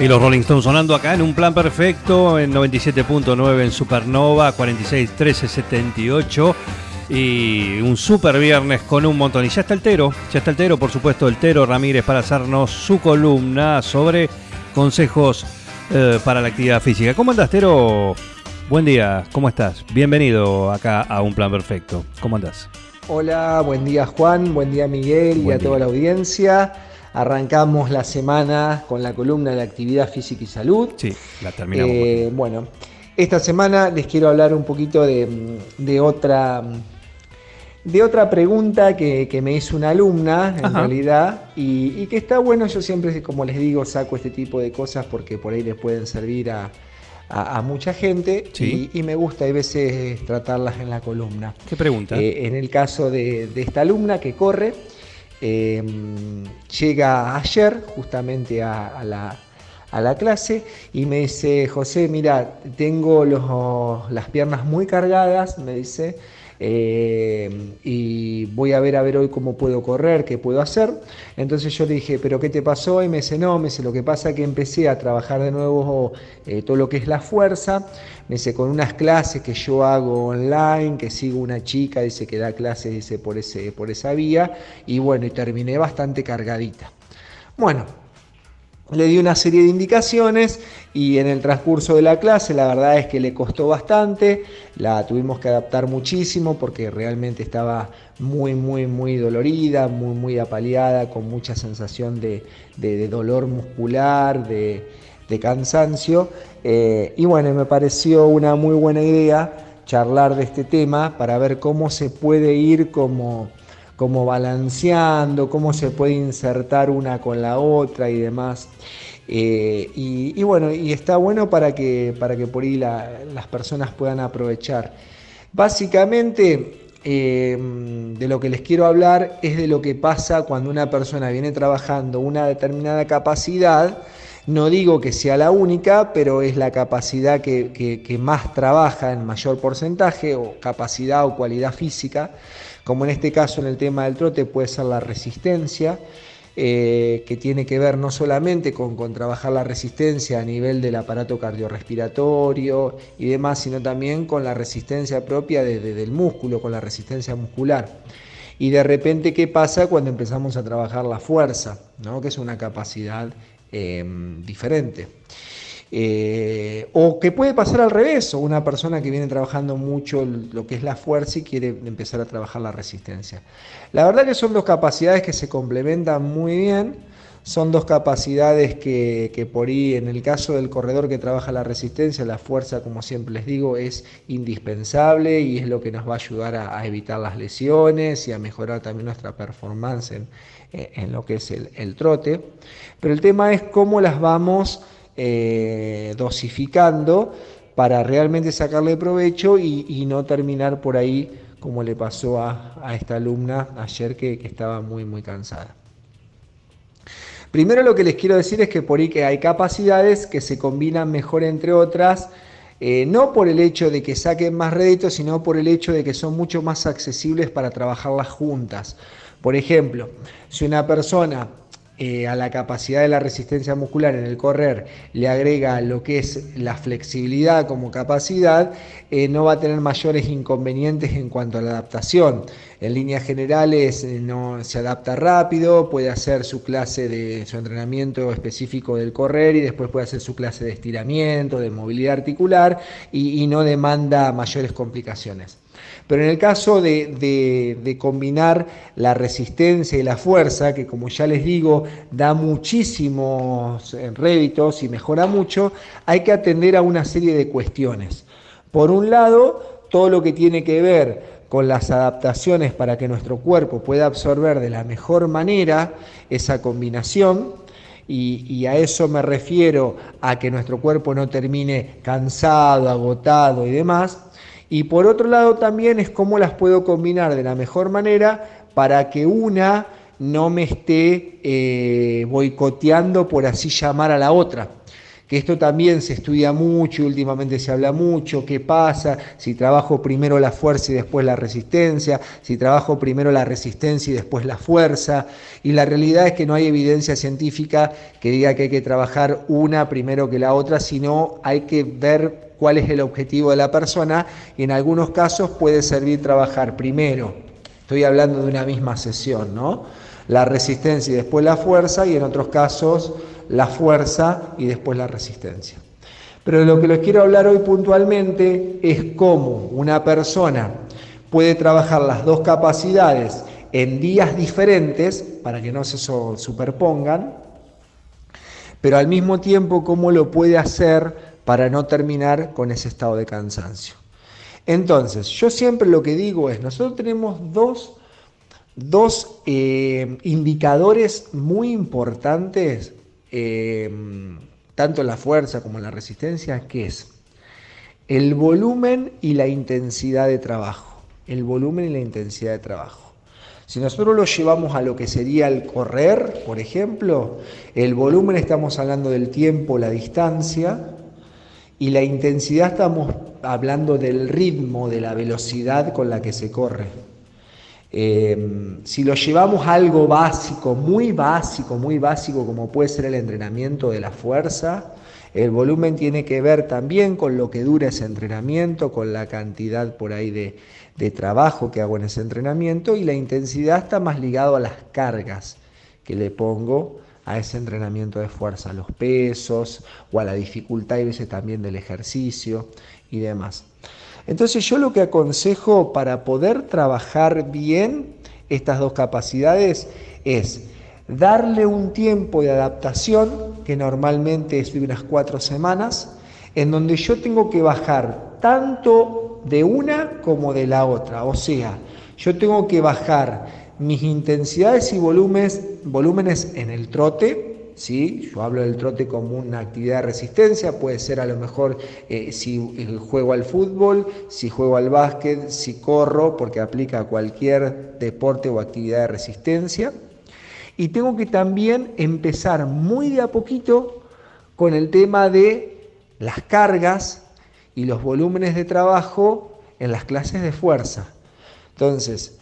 Y los Rolling Stones sonando acá en un plan perfecto en 97.9 en Supernova, 46 13 78 y un super viernes con un montón. Y ya está el Tero, ya está el Tero, por supuesto, el Tero Ramírez para hacernos su columna sobre consejos eh, para la actividad física. ¿Cómo andás, Tero? Buen día, ¿cómo estás? Bienvenido acá a un plan perfecto. ¿Cómo andás? Hola, buen día Juan, buen día Miguel y a toda la audiencia. Arrancamos la semana con la columna de actividad física y salud. Sí, la terminamos. Eh, bueno, esta semana les quiero hablar un poquito de, de otra, de otra pregunta que, que me hizo una alumna, en Ajá. realidad, y, y que está bueno. Yo siempre, como les digo, saco este tipo de cosas porque por ahí les pueden servir a, a- a mucha gente Sí. y, y me gusta a veces tratarlas en la columna. ¿Qué pregunta? Eh, en el caso de, de esta alumna que corre, eh, llega ayer justamente a, a la, a la clase y me dice, José, mira, tengo los- las piernas muy cargadas, me dice, eh, y voy a ver a ver hoy cómo puedo correr, qué puedo hacer. Entonces yo le dije, ¿pero qué te pasó? Y me dice, no, me dice, lo que pasa es que empecé a trabajar de nuevo eh, todo lo que es la fuerza, me dice, con unas clases que yo hago online, que sigo una chica, dice que da clases, dice, por, ese, por esa vía, y bueno, y terminé bastante cargadita. Bueno, le di una serie de indicaciones y en el transcurso de la clase la verdad es que le costó bastante, la tuvimos que adaptar muchísimo porque realmente estaba muy, muy, muy dolorida, muy, muy apaleada, con mucha sensación de, de- dolor muscular, de, de cansancio. Eh, y bueno, me pareció una muy buena idea charlar de este tema para ver cómo se puede ir como como balanceando, cómo se puede insertar una con la otra y demás. Eh, y, bueno, y está bueno para que, para que por ahí la- las personas puedan aprovechar. Básicamente, eh, de lo que les quiero hablar es de lo que pasa cuando una persona viene trabajando una determinada capacidad. No digo que sea la única, pero es la capacidad que más trabaja en mayor porcentaje, o capacidad o cualidad física, como en este caso en el tema del trote puede ser la resistencia, eh, que tiene que ver no solamente con, con trabajar la resistencia a nivel del aparato cardiorrespiratorio y demás, sino también con la resistencia propia de- de- del músculo, con la resistencia muscular. Y de repente, ¿qué pasa cuando empezamos a trabajar la fuerza? ¿no? Que es una capacidad eh, diferente. Eh, o que puede pasar al revés, o una persona que viene trabajando mucho lo que es la fuerza y quiere empezar a trabajar la resistencia. La verdad que son dos capacidades que se complementan muy bien, son dos capacidades que, que por ahí, en el caso del corredor que trabaja la resistencia, la fuerza, como siempre les digo, es indispensable y es lo que nos va a ayudar a, evitar las lesiones y a mejorar también nuestra performance en, en lo que es el, el trote. Pero el tema es cómo las vamos eh, dosificando para realmente sacarle provecho y, no terminar por ahí como le pasó a, esta alumna ayer que, que estaba muy muy cansada. Primero lo que les quiero decir es que por ahí que hay capacidades que se combinan mejor entre otras, eh, no por el hecho de que saquen más réditos, sino por el hecho de que son mucho más accesibles para trabajarlas juntas. Por ejemplo, si una persona eh, a la capacidad de la resistencia muscular en el correr le agrega lo que es la flexibilidad como capacidad, eh, no va a tener mayores inconvenientes en cuanto a la adaptación. En líneas generales eh, no se adapta rápido, puede hacer su clase de su entrenamiento específico del correr y después puede hacer su clase de estiramiento, de movilidad articular y, y no demanda mayores complicaciones. Pero en el caso de, de, combinar la resistencia y la fuerza, que como ya les digo, da muchísimos réditos y mejora mucho, hay que atender a una serie de cuestiones. Por un lado, todo lo que tiene que ver con las adaptaciones para que nuestro cuerpo pueda absorber de la mejor manera esa combinación. Y, a eso me refiero a que nuestro cuerpo no termine cansado, agotado y demás. Y por otro lado también es cómo las puedo combinar de la mejor manera para que una no me esté eh, boicoteando, por así llamar, a la otra que esto también se estudia mucho últimamente se habla mucho, qué pasa si trabajo primero la fuerza y después la resistencia, si trabajo primero la resistencia y después la fuerza, y la realidad es que no hay evidencia científica que diga que hay que trabajar una primero que la otra, sino hay que ver cuál es el objetivo de la persona y en algunos casos puede servir trabajar primero, estoy hablando de una misma sesión, ¿no? La resistencia y después la fuerza y en otros casos la fuerza y después la resistencia. Pero lo que les quiero hablar hoy puntualmente es cómo una persona puede trabajar las dos capacidades en días diferentes para que no se superpongan, pero al mismo tiempo cómo lo puede hacer para no terminar con ese estado de cansancio. Entonces, yo siempre lo que digo es, nosotros tenemos dos, eh, indicadores muy importantes Em, tanto la fuerza como la resistencia, ¿qué es? El volumen y la intensidad de trabajo. El volumen y la intensidad de trabajo. Si nosotros lo llevamos a lo que sería el correr, por ejemplo, el volumen estamos hablando del tiempo, la distancia, y la intensidad estamos hablando del ritmo, de la velocidad con la que se corre. Em, si lo llevamos a algo básico, muy básico, muy básico, como puede ser el entrenamiento de la fuerza, el volumen tiene que ver también con lo que dura ese entrenamiento, con la cantidad por ahí de, de trabajo que hago en ese entrenamiento y la intensidad está más ligado a las cargas que le pongo a ese entrenamiento de fuerza, a los pesos o a la dificultad y veces también del ejercicio y demás. Entonces yo lo que aconsejo para poder trabajar bien estas dos capacidades es darle un tiempo de adaptación, que normalmente es de unas cuatro semanas, en donde yo tengo que bajar tanto de una como de la otra. O sea, yo tengo que bajar mis intensidades y volúmenes, volúmenes en el trote, ¿sí? Yo hablo del trote como una actividad de resistencia, puede ser a lo mejor eh, si juego al fútbol, si juego al básquet, si corro, porque aplica a cualquier deporte o actividad de resistencia. Y tengo que también empezar muy de a poquito con el tema de las cargas y los volúmenes de trabajo en las clases de fuerza. Entonces,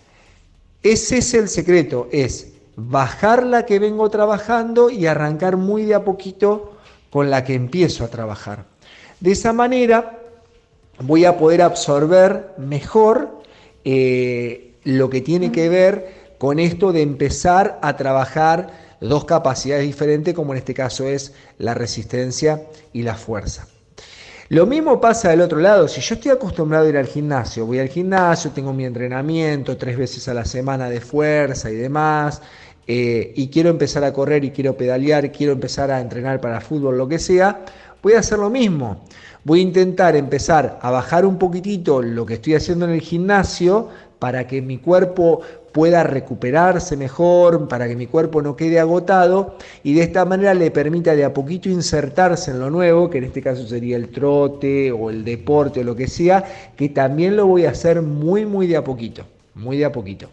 ese es el secreto, es bajar la que vengo trabajando y arrancar muy de a poquito con la que empiezo a trabajar. De esa manera voy a poder absorber mejor eh, lo que tiene que ver con esto de empezar a trabajar dos capacidades diferentes, como en este caso es la resistencia y la fuerza. Lo mismo pasa del otro lado, si yo estoy acostumbrado a ir al gimnasio, voy al gimnasio, tengo mi entrenamiento tres veces a la semana de fuerza y demás, eh, y quiero empezar a correr y quiero pedalear, quiero empezar a entrenar para fútbol, lo que sea, voy a hacer lo mismo. Voy a intentar empezar a bajar un poquitito lo que estoy haciendo en el gimnasio para que mi cuerpo pueda recuperarse mejor, para que mi cuerpo no quede agotado y de esta manera le permita de a poquito insertarse en lo nuevo, que en este caso sería el trote o el deporte o lo que sea, que también lo voy a hacer muy, muy de a poquito, muy de a poquito.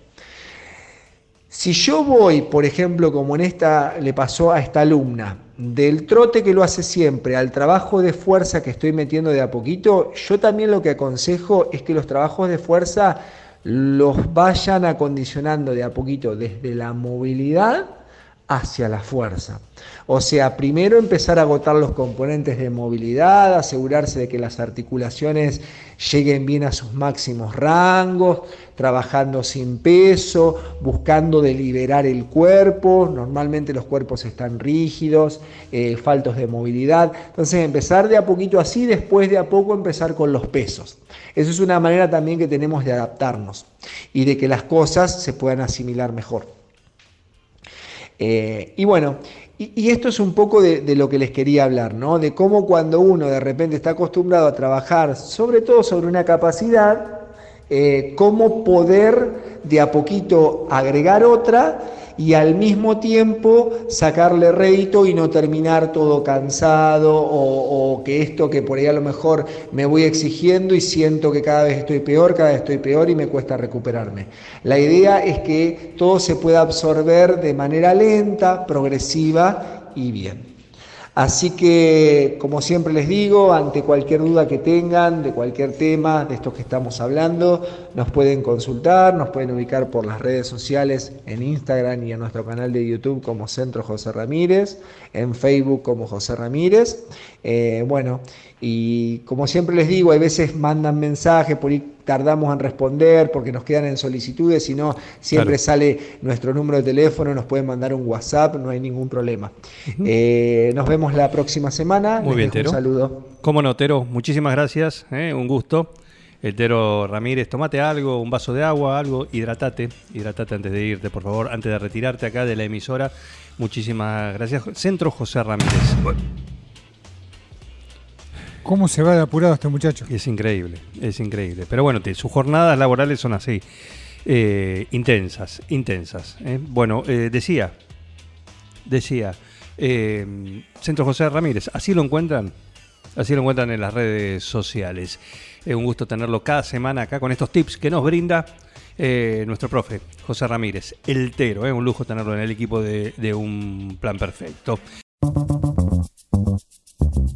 Si yo voy, por ejemplo, como en esta le pasó a esta alumna, del trote que lo hace siempre al trabajo de fuerza que estoy metiendo de a poquito, yo también lo que aconsejo es que los trabajos de fuerza los vayan acondicionando de a poquito desde la movilidad hacia la fuerza. O sea, primero empezar a agotar los componentes de movilidad, asegurarse de que las articulaciones lleguen bien a sus máximos rangos, trabajando sin peso, buscando deliberar el cuerpo. Normalmente los cuerpos están rígidos, eh, faltos de movilidad. Entonces empezar de a poquito así, después de a poco empezar con los pesos. Eso es una manera también que tenemos de adaptarnos y de que las cosas se puedan asimilar mejor. Eh, y bueno, y, esto es un poco de, lo que les quería hablar, ¿no? De cómo cuando uno de repente está acostumbrado a trabajar, sobre todo sobre una capacidad, eh, cómo poder de a poquito agregar otra y al mismo tiempo sacarle rédito y no terminar todo cansado o, o, que esto que por ahí a lo mejor me voy exigiendo y siento que cada vez estoy peor, cada vez estoy peor y me cuesta recuperarme. La idea es que todo se pueda absorber de manera lenta, progresiva y bien. Así que, como siempre les digo, ante cualquier duda que tengan de cualquier tema de estos que estamos hablando, nos pueden consultar, nos pueden ubicar por las redes sociales en Instagram y en nuestro canal de YouTube como Centro José Ramírez, en Facebook como José Ramírez. Eh, bueno, y como siempre les digo, hay veces mandan mensajes, por ahí tardamos en responder porque nos quedan en solicitudes, si no, siempre claro. sale nuestro número de teléfono, nos pueden mandar un WhatsApp, no hay ningún problema. Eh, nos vemos la próxima semana. Muy bien, Tero. Un saludo. Como no, Tero, muchísimas gracias, eh, un gusto. El Tero Ramírez, tomate algo, un vaso de agua, algo, hidratate, hidratate antes de irte, por favor, antes de retirarte acá de la emisora. Muchísimas gracias. Centro José Ramírez. ¿Cómo se va de apurado este muchacho? Es increíble, es increíble. Pero bueno, sus jornadas laborales son así, eh, intensas, intensas. ¿eh? Bueno, eh, decía, decía, eh, Centro José Ramírez, así lo encuentran, así lo encuentran en las redes sociales. Es un gusto tenerlo cada semana acá con estos tips que nos brinda nuestro profe, José Ramírez, el Tero. Es un lujo tenerlo en el equipo de un plan perfecto.